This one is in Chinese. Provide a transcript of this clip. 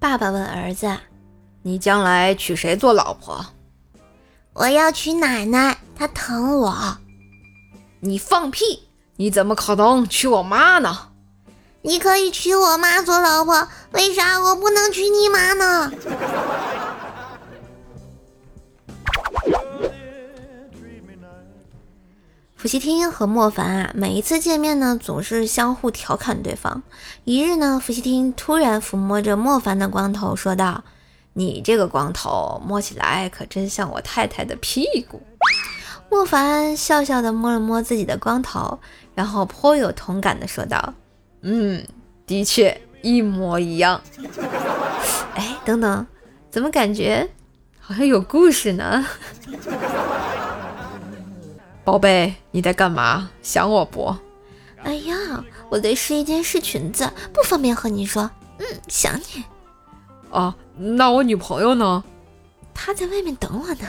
爸爸问儿子：“你将来娶谁做老婆？”我要娶奶奶，她疼我。你放屁！你怎么可能娶我妈呢？你可以娶我妈做老婆，为啥我不能娶你妈呢？伏羲听和莫凡啊，每一次见面呢，总是相互调侃对方。一日呢，伏羲听突然抚摸着莫凡的光头，说道：“你这个光头摸起来可真像我太太的屁股。”莫凡笑笑的摸了摸自己的光头，然后颇有同感的说道：“嗯，的确一模一样。哎，等等，怎么感觉好像有故事呢？”宝贝，你在干嘛？想我不？哎呀，我在试一件试裙子，不方便和你说。嗯，想你。哦，那我女朋友呢？她在外面等我呢。